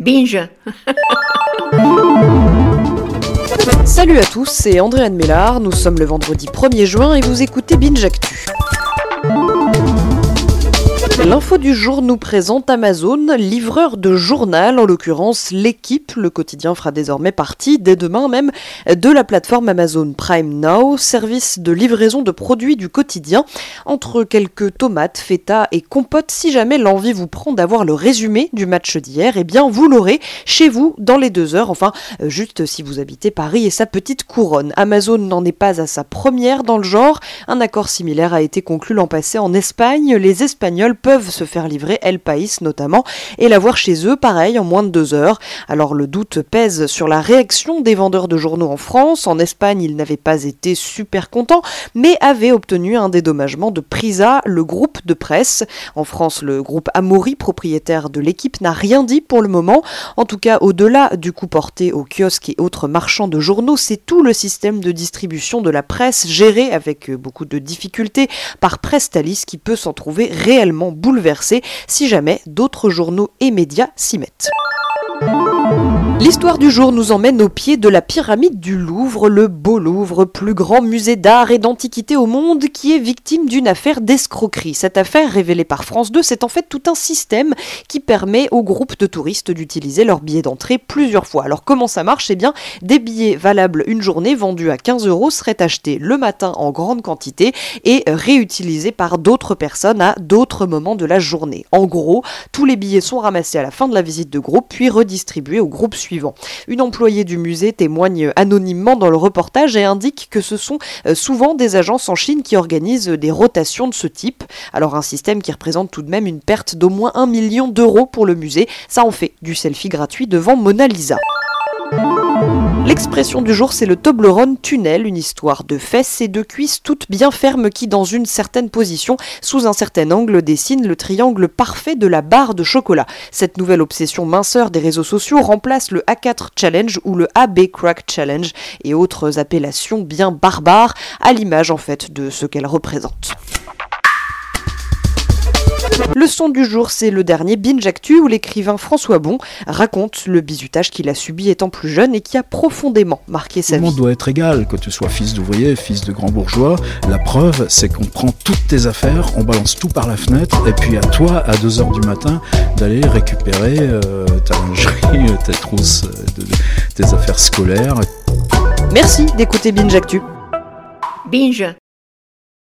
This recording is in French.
Binge Salut à tous, c'est Andréane Mélard, nous sommes le vendredi 1er juin et vous écoutez Binge Actu. L'info du jour nous présente Amazon, livreur de journal, en l'occurrence l'équipe. Le quotidien fera désormais partie, dès demain même, de la plateforme Amazon Prime Now, service de livraison de produits du quotidien. Entre quelques tomates, feta et compotes, si jamais l'envie vous prend d'avoir le résumé du match d'hier, eh bien vous l'aurez chez vous dans les deux heures, enfin juste si vous habitez Paris et sa petite couronne. Amazon n'en est pas à sa première dans le genre. Un accord similaire a été conclu l'an passé en Espagne. Les Espagnols peuvent se faire livrer El País notamment et l'avoir chez eux pareil en moins de deux heures. Alors le doute pèse sur la réaction des vendeurs de journaux en France. En Espagne, ils n'avaient pas été super contents, mais avaient obtenu un dédommagement de Prisa, le groupe de presse. En France, le groupe Amaury, propriétaire de l'équipe, n'a rien dit pour le moment. En tout cas, au-delà du coup porté aux kiosques et autres marchands de journaux, c'est tout le système de distribution de la presse géré avec beaucoup de difficultés par Prestalis qui peut s'en trouver réellement bouleversé si jamais d'autres journaux et médias s'y mettent. L'histoire du jour nous emmène au pied de la pyramide du Louvre, le Beau Louvre, plus grand musée d'art et d'antiquité au monde, qui est victime d'une affaire d'escroquerie. Cette affaire, révélée par France 2, c'est en fait tout un système qui permet aux groupes de touristes d'utiliser leurs billets d'entrée plusieurs fois. Alors comment ça marche? Eh bien, des billets valables une journée vendus à 15 euros seraient achetés le matin en grande quantité et réutilisés par d'autres personnes à d'autres moments de la journée. En gros, tous les billets sont ramassés à la fin de la visite de groupe puis redistribués au groupe suivant une employée du musée témoigne anonymement dans le reportage et indique que ce sont euh, souvent des agences en Chine qui organisent des rotations de ce type. Alors un système qui représente tout de même une perte d'au moins un million d'euros pour le musée, ça en fait du selfie gratuit devant Mona Lisa. L'expression du jour, c'est le Toblerone tunnel, une histoire de fesses et de cuisses toutes bien fermes qui, dans une certaine position, sous un certain angle, dessine le triangle parfait de la barre de chocolat. Cette nouvelle obsession minceur des réseaux sociaux remplace le A4 Challenge ou le AB Crack Challenge et autres appellations bien barbares, à l'image en fait de ce qu'elle représente. Le son du jour, c'est le dernier Binge Actu où l'écrivain François Bon raconte le bizutage qu'il a subi étant plus jeune et qui a profondément marqué sa vie. Tout le monde doit être égal, que tu sois fils d'ouvrier, fils de grand bourgeois. La preuve, c'est qu'on prend toutes tes affaires, on balance tout par la fenêtre, et puis à toi, à 2h du matin, d'aller récupérer euh, ta lingerie, tes trousses, euh, tes affaires scolaires. Merci d'écouter Binge Actu. Binge